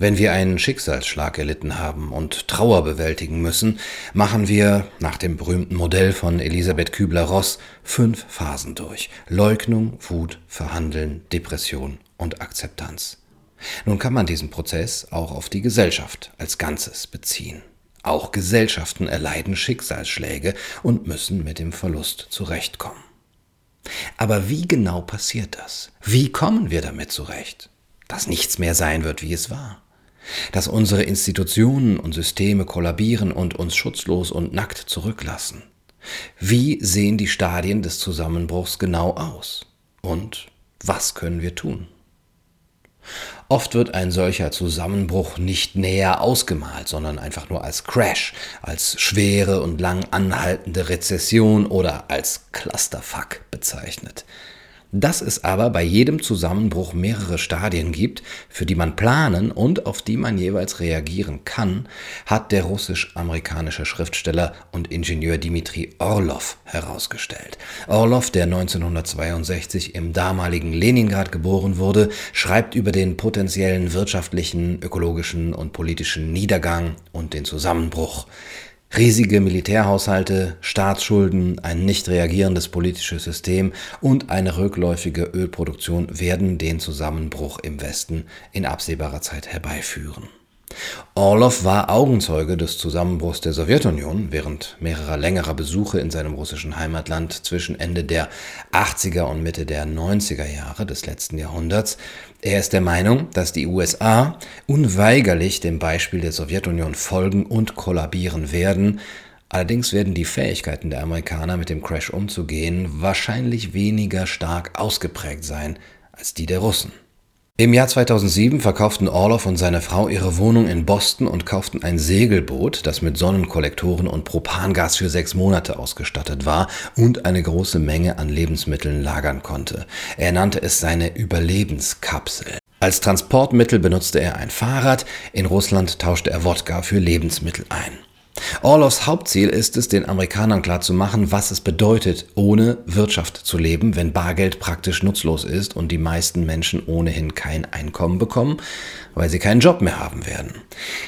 Wenn wir einen Schicksalsschlag erlitten haben und Trauer bewältigen müssen, machen wir nach dem berühmten Modell von Elisabeth Kübler-Ross fünf Phasen durch. Leugnung, Wut, Verhandeln, Depression und Akzeptanz. Nun kann man diesen Prozess auch auf die Gesellschaft als Ganzes beziehen. Auch Gesellschaften erleiden Schicksalsschläge und müssen mit dem Verlust zurechtkommen. Aber wie genau passiert das? Wie kommen wir damit zurecht? Dass nichts mehr sein wird, wie es war dass unsere Institutionen und Systeme kollabieren und uns schutzlos und nackt zurücklassen. Wie sehen die Stadien des Zusammenbruchs genau aus? Und was können wir tun? Oft wird ein solcher Zusammenbruch nicht näher ausgemalt, sondern einfach nur als Crash, als schwere und lang anhaltende Rezession oder als Clusterfuck bezeichnet. Dass es aber bei jedem Zusammenbruch mehrere Stadien gibt, für die man planen und auf die man jeweils reagieren kann, hat der russisch-amerikanische Schriftsteller und Ingenieur Dmitri Orlov herausgestellt. Orlov, der 1962 im damaligen Leningrad geboren wurde, schreibt über den potenziellen wirtschaftlichen, ökologischen und politischen Niedergang und den Zusammenbruch. Riesige Militärhaushalte, Staatsschulden, ein nicht reagierendes politisches System und eine rückläufige Ölproduktion werden den Zusammenbruch im Westen in absehbarer Zeit herbeiführen. Orlov war Augenzeuge des Zusammenbruchs der Sowjetunion während mehrerer längerer Besuche in seinem russischen Heimatland zwischen Ende der 80er und Mitte der 90er Jahre des letzten Jahrhunderts. Er ist der Meinung, dass die USA unweigerlich dem Beispiel der Sowjetunion folgen und kollabieren werden. Allerdings werden die Fähigkeiten der Amerikaner mit dem Crash umzugehen wahrscheinlich weniger stark ausgeprägt sein als die der Russen. Im Jahr 2007 verkauften Orloff und seine Frau ihre Wohnung in Boston und kauften ein Segelboot, das mit Sonnenkollektoren und Propangas für sechs Monate ausgestattet war und eine große Menge an Lebensmitteln lagern konnte. Er nannte es seine Überlebenskapsel. Als Transportmittel benutzte er ein Fahrrad, in Russland tauschte er Wodka für Lebensmittel ein. Orlovs Hauptziel ist es, den Amerikanern klarzumachen, was es bedeutet, ohne Wirtschaft zu leben, wenn Bargeld praktisch nutzlos ist und die meisten Menschen ohnehin kein Einkommen bekommen, weil sie keinen Job mehr haben werden.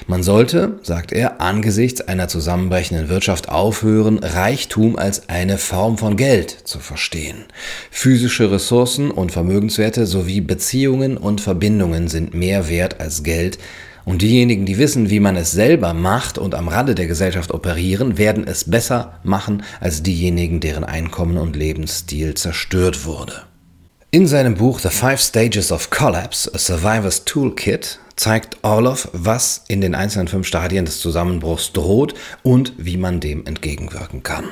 Man sollte, sagt er, angesichts einer zusammenbrechenden Wirtschaft aufhören, Reichtum als eine Form von Geld zu verstehen. Physische Ressourcen und Vermögenswerte sowie Beziehungen und Verbindungen sind mehr wert als Geld, und diejenigen, die wissen, wie man es selber macht und am Rande der Gesellschaft operieren, werden es besser machen als diejenigen, deren Einkommen und Lebensstil zerstört wurde. In seinem Buch The Five Stages of Collapse, A Survivor's Toolkit, zeigt Orloff, was in den einzelnen fünf Stadien des Zusammenbruchs droht und wie man dem entgegenwirken kann.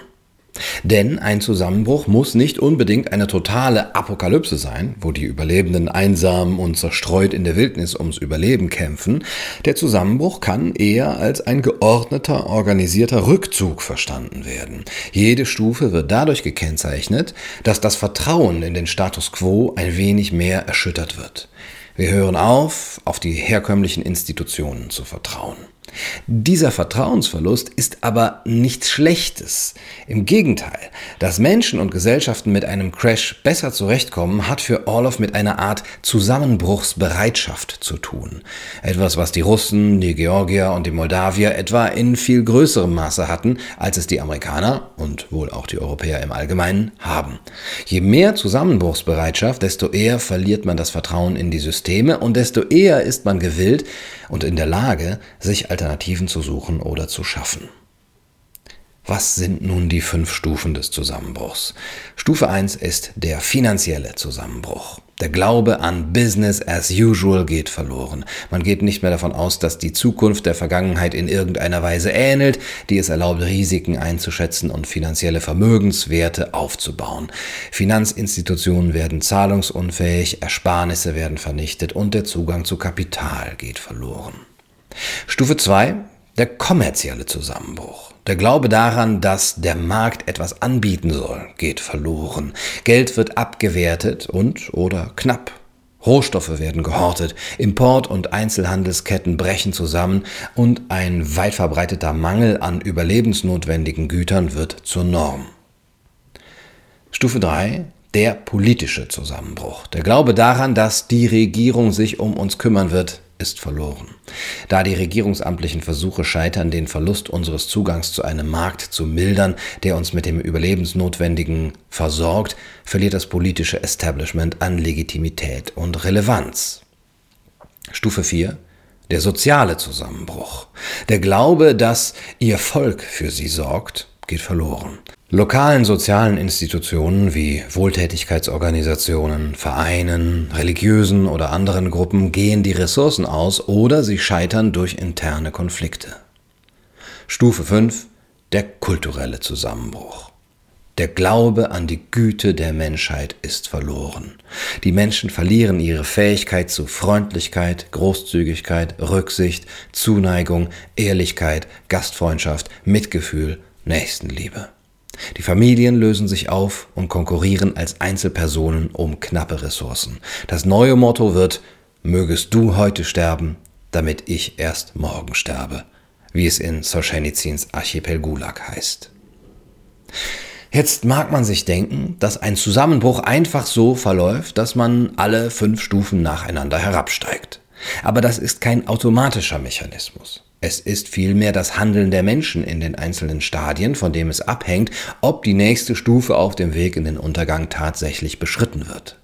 Denn ein Zusammenbruch muss nicht unbedingt eine totale Apokalypse sein, wo die Überlebenden einsam und zerstreut in der Wildnis ums Überleben kämpfen. Der Zusammenbruch kann eher als ein geordneter, organisierter Rückzug verstanden werden. Jede Stufe wird dadurch gekennzeichnet, dass das Vertrauen in den Status quo ein wenig mehr erschüttert wird. Wir hören auf, auf die herkömmlichen Institutionen zu vertrauen. Dieser Vertrauensverlust ist aber nichts Schlechtes. Im Gegenteil, dass Menschen und Gesellschaften mit einem Crash besser zurechtkommen, hat für Orlov mit einer Art Zusammenbruchsbereitschaft zu tun. Etwas, was die Russen, die Georgier und die Moldawier etwa in viel größerem Maße hatten, als es die Amerikaner und wohl auch die Europäer im Allgemeinen haben. Je mehr Zusammenbruchsbereitschaft, desto eher verliert man das Vertrauen in die Systeme und desto eher ist man gewillt und in der Lage, sich als Alternativen zu suchen oder zu schaffen. Was sind nun die fünf Stufen des Zusammenbruchs? Stufe 1 ist der finanzielle Zusammenbruch. Der Glaube an Business as usual geht verloren. Man geht nicht mehr davon aus, dass die Zukunft der Vergangenheit in irgendeiner Weise ähnelt, die es erlaubt, Risiken einzuschätzen und finanzielle Vermögenswerte aufzubauen. Finanzinstitutionen werden zahlungsunfähig, Ersparnisse werden vernichtet und der Zugang zu Kapital geht verloren. Stufe 2, der kommerzielle Zusammenbruch. Der Glaube daran, dass der Markt etwas anbieten soll, geht verloren. Geld wird abgewertet und oder knapp. Rohstoffe werden gehortet, Import- und Einzelhandelsketten brechen zusammen und ein weit verbreiteter Mangel an überlebensnotwendigen Gütern wird zur Norm. Stufe 3 der politische Zusammenbruch. Der Glaube daran, dass die Regierung sich um uns kümmern wird, ist verloren. Da die regierungsamtlichen Versuche scheitern, den Verlust unseres Zugangs zu einem Markt zu mildern, der uns mit dem Überlebensnotwendigen versorgt, verliert das politische Establishment an Legitimität und Relevanz. Stufe 4 der soziale Zusammenbruch. Der Glaube, dass ihr Volk für sie sorgt, geht verloren. Lokalen sozialen Institutionen wie Wohltätigkeitsorganisationen, Vereinen, religiösen oder anderen Gruppen gehen die Ressourcen aus oder sie scheitern durch interne Konflikte. Stufe 5. Der kulturelle Zusammenbruch. Der Glaube an die Güte der Menschheit ist verloren. Die Menschen verlieren ihre Fähigkeit zu Freundlichkeit, Großzügigkeit, Rücksicht, Zuneigung, Ehrlichkeit, Gastfreundschaft, Mitgefühl, Nächstenliebe. Die Familien lösen sich auf und konkurrieren als Einzelpersonen um knappe Ressourcen. Das neue Motto wird Mögest du heute sterben, damit ich erst morgen sterbe, wie es in Solzhenitsyns Archipel Gulag heißt. Jetzt mag man sich denken, dass ein Zusammenbruch einfach so verläuft, dass man alle fünf Stufen nacheinander herabsteigt. Aber das ist kein automatischer Mechanismus. Es ist vielmehr das Handeln der Menschen in den einzelnen Stadien, von dem es abhängt, ob die nächste Stufe auf dem Weg in den Untergang tatsächlich beschritten wird.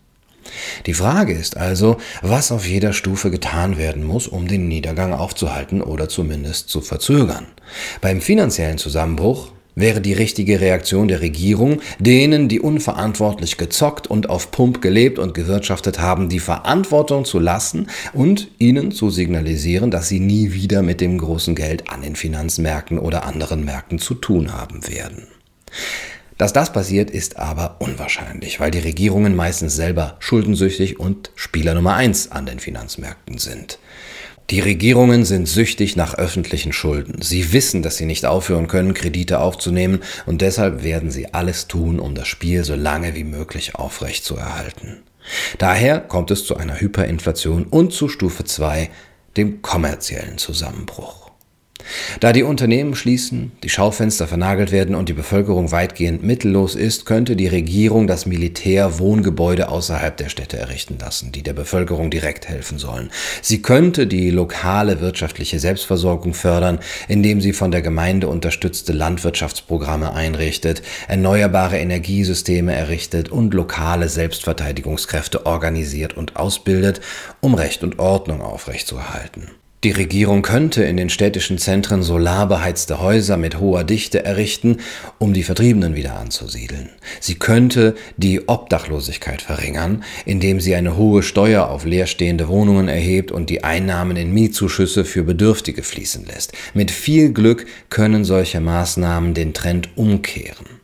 Die Frage ist also, was auf jeder Stufe getan werden muss, um den Niedergang aufzuhalten oder zumindest zu verzögern. Beim finanziellen Zusammenbruch wäre die richtige Reaktion der Regierung, denen, die unverantwortlich gezockt und auf Pump gelebt und gewirtschaftet haben, die Verantwortung zu lassen und ihnen zu signalisieren, dass sie nie wieder mit dem großen Geld an den Finanzmärkten oder anderen Märkten zu tun haben werden. Dass das passiert, ist aber unwahrscheinlich, weil die Regierungen meistens selber schuldensüchtig und Spieler Nummer eins an den Finanzmärkten sind. Die Regierungen sind süchtig nach öffentlichen Schulden. Sie wissen, dass sie nicht aufhören können, Kredite aufzunehmen, und deshalb werden sie alles tun, um das Spiel so lange wie möglich aufrechtzuerhalten. Daher kommt es zu einer Hyperinflation und zu Stufe 2, dem kommerziellen Zusammenbruch. Da die Unternehmen schließen, die Schaufenster vernagelt werden und die Bevölkerung weitgehend mittellos ist, könnte die Regierung das Militär Wohngebäude außerhalb der Städte errichten lassen, die der Bevölkerung direkt helfen sollen. Sie könnte die lokale wirtschaftliche Selbstversorgung fördern, indem sie von der Gemeinde unterstützte Landwirtschaftsprogramme einrichtet, erneuerbare Energiesysteme errichtet und lokale Selbstverteidigungskräfte organisiert und ausbildet, um Recht und Ordnung aufrechtzuerhalten. Die Regierung könnte in den städtischen Zentren solarbeheizte Häuser mit hoher Dichte errichten, um die Vertriebenen wieder anzusiedeln. Sie könnte die Obdachlosigkeit verringern, indem sie eine hohe Steuer auf leerstehende Wohnungen erhebt und die Einnahmen in Mietzuschüsse für Bedürftige fließen lässt. Mit viel Glück können solche Maßnahmen den Trend umkehren.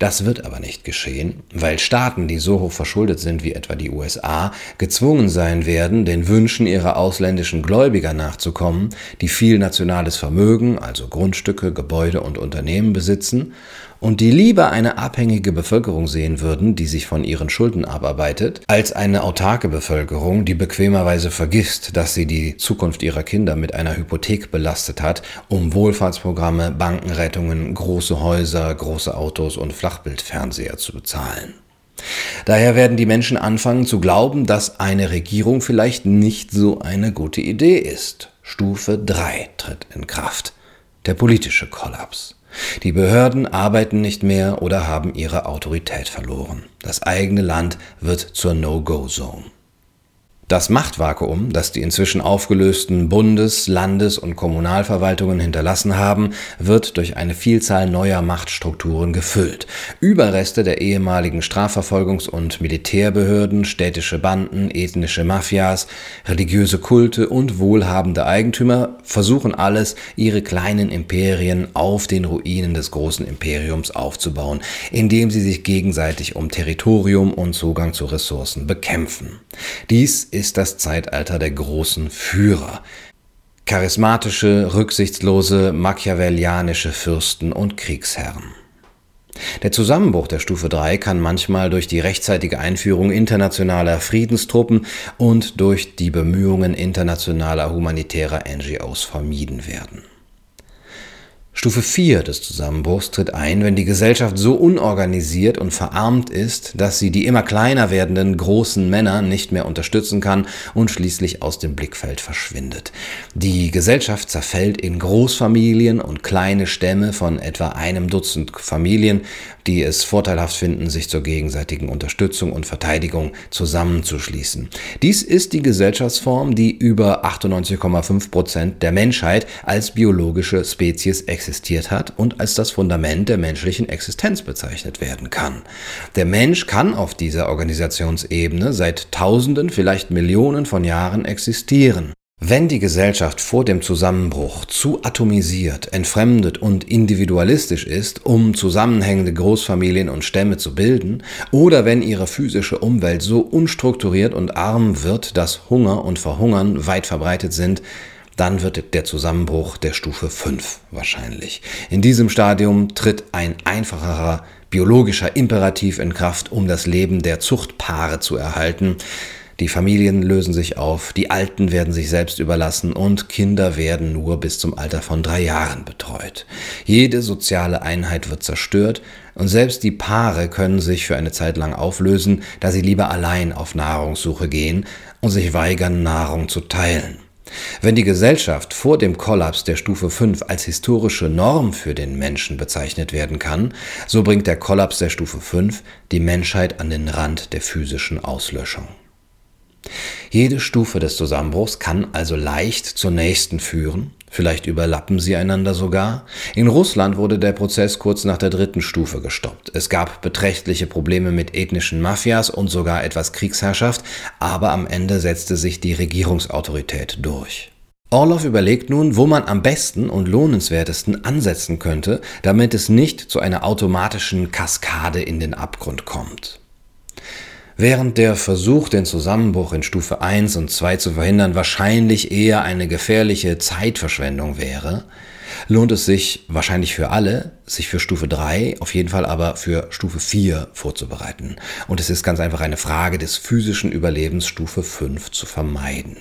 Das wird aber nicht geschehen, weil Staaten, die so hoch verschuldet sind wie etwa die USA, gezwungen sein werden, den Wünschen ihrer ausländischen Gläubiger nachzukommen, die viel nationales Vermögen, also Grundstücke, Gebäude und Unternehmen besitzen und die lieber eine abhängige Bevölkerung sehen würden, die sich von ihren Schulden abarbeitet, als eine autarke Bevölkerung, die bequemerweise vergisst, dass sie die Zukunft ihrer Kinder mit einer Hypothek belastet hat, um Wohlfahrtsprogramme, Bankenrettungen, große Häuser, große Autos und Flachbildfernseher zu bezahlen. Daher werden die Menschen anfangen zu glauben, dass eine Regierung vielleicht nicht so eine gute Idee ist. Stufe 3 tritt in Kraft. Der politische Kollaps. Die Behörden arbeiten nicht mehr oder haben ihre Autorität verloren. Das eigene Land wird zur No-Go-Zone. Das Machtvakuum, das die inzwischen aufgelösten Bundes-, Landes- und Kommunalverwaltungen hinterlassen haben, wird durch eine Vielzahl neuer Machtstrukturen gefüllt. Überreste der ehemaligen Strafverfolgungs- und Militärbehörden, städtische Banden, ethnische Mafias, religiöse Kulte und wohlhabende Eigentümer versuchen alles, ihre kleinen Imperien auf den Ruinen des großen Imperiums aufzubauen, indem sie sich gegenseitig um Territorium und Zugang zu Ressourcen bekämpfen. Dies das Zeitalter der großen Führer. Charismatische, rücksichtslose, machiavellianische Fürsten und Kriegsherren. Der Zusammenbruch der Stufe 3 kann manchmal durch die rechtzeitige Einführung internationaler Friedenstruppen und durch die Bemühungen internationaler humanitärer NGOs vermieden werden. Stufe 4 des Zusammenbruchs tritt ein, wenn die Gesellschaft so unorganisiert und verarmt ist, dass sie die immer kleiner werdenden großen Männer nicht mehr unterstützen kann und schließlich aus dem Blickfeld verschwindet. Die Gesellschaft zerfällt in Großfamilien und kleine Stämme von etwa einem Dutzend Familien, die es vorteilhaft finden, sich zur gegenseitigen Unterstützung und Verteidigung zusammenzuschließen. Dies ist die Gesellschaftsform, die über 98,5 Prozent der Menschheit als biologische Spezies existiert existiert hat und als das Fundament der menschlichen Existenz bezeichnet werden kann. Der Mensch kann auf dieser Organisationsebene seit Tausenden, vielleicht Millionen von Jahren existieren. Wenn die Gesellschaft vor dem Zusammenbruch zu atomisiert, entfremdet und individualistisch ist, um zusammenhängende Großfamilien und Stämme zu bilden, oder wenn ihre physische Umwelt so unstrukturiert und arm wird, dass Hunger und Verhungern weit verbreitet sind, dann wird der Zusammenbruch der Stufe 5 wahrscheinlich. In diesem Stadium tritt ein einfacherer biologischer Imperativ in Kraft, um das Leben der Zuchtpaare zu erhalten. Die Familien lösen sich auf, die Alten werden sich selbst überlassen und Kinder werden nur bis zum Alter von drei Jahren betreut. Jede soziale Einheit wird zerstört und selbst die Paare können sich für eine Zeit lang auflösen, da sie lieber allein auf Nahrungssuche gehen und sich weigern, Nahrung zu teilen. Wenn die Gesellschaft vor dem Kollaps der Stufe 5 als historische Norm für den Menschen bezeichnet werden kann, so bringt der Kollaps der Stufe 5 die Menschheit an den Rand der physischen Auslöschung. Jede Stufe des Zusammenbruchs kann also leicht zur nächsten führen, vielleicht überlappen sie einander sogar. In Russland wurde der Prozess kurz nach der dritten Stufe gestoppt. Es gab beträchtliche Probleme mit ethnischen Mafias und sogar etwas Kriegsherrschaft, aber am Ende setzte sich die Regierungsautorität durch. Orlov überlegt nun, wo man am besten und lohnenswertesten ansetzen könnte, damit es nicht zu einer automatischen Kaskade in den Abgrund kommt. Während der Versuch, den Zusammenbruch in Stufe 1 und 2 zu verhindern, wahrscheinlich eher eine gefährliche Zeitverschwendung wäre, lohnt es sich wahrscheinlich für alle, sich für Stufe 3, auf jeden Fall aber für Stufe 4 vorzubereiten. Und es ist ganz einfach eine Frage des physischen Überlebens, Stufe 5 zu vermeiden.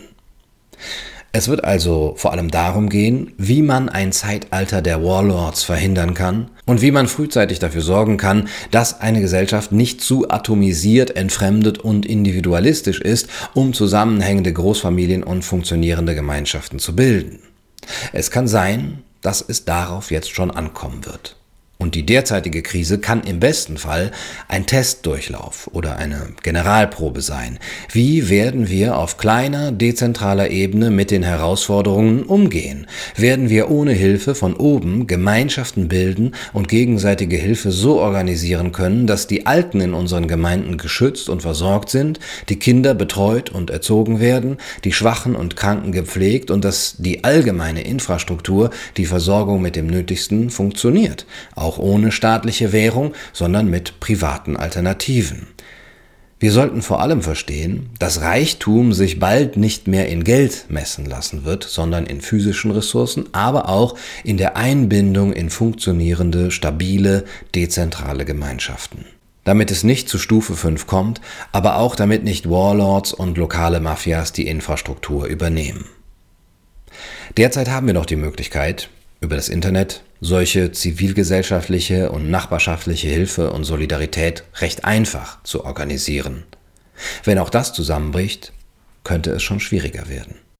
Es wird also vor allem darum gehen, wie man ein Zeitalter der Warlords verhindern kann und wie man frühzeitig dafür sorgen kann, dass eine Gesellschaft nicht zu atomisiert, entfremdet und individualistisch ist, um zusammenhängende Großfamilien und funktionierende Gemeinschaften zu bilden. Es kann sein, dass es darauf jetzt schon ankommen wird. Und die derzeitige Krise kann im besten Fall ein Testdurchlauf oder eine Generalprobe sein. Wie werden wir auf kleiner, dezentraler Ebene mit den Herausforderungen umgehen? Werden wir ohne Hilfe von oben Gemeinschaften bilden und gegenseitige Hilfe so organisieren können, dass die Alten in unseren Gemeinden geschützt und versorgt sind, die Kinder betreut und erzogen werden, die Schwachen und Kranken gepflegt und dass die allgemeine Infrastruktur, die Versorgung mit dem Nötigsten funktioniert? Auch ohne staatliche Währung, sondern mit privaten Alternativen. Wir sollten vor allem verstehen, dass Reichtum sich bald nicht mehr in Geld messen lassen wird, sondern in physischen Ressourcen, aber auch in der Einbindung in funktionierende, stabile, dezentrale Gemeinschaften. Damit es nicht zu Stufe 5 kommt, aber auch damit nicht Warlords und lokale Mafias die Infrastruktur übernehmen. Derzeit haben wir noch die Möglichkeit, über das Internet solche zivilgesellschaftliche und nachbarschaftliche Hilfe und Solidarität recht einfach zu organisieren. Wenn auch das zusammenbricht, könnte es schon schwieriger werden.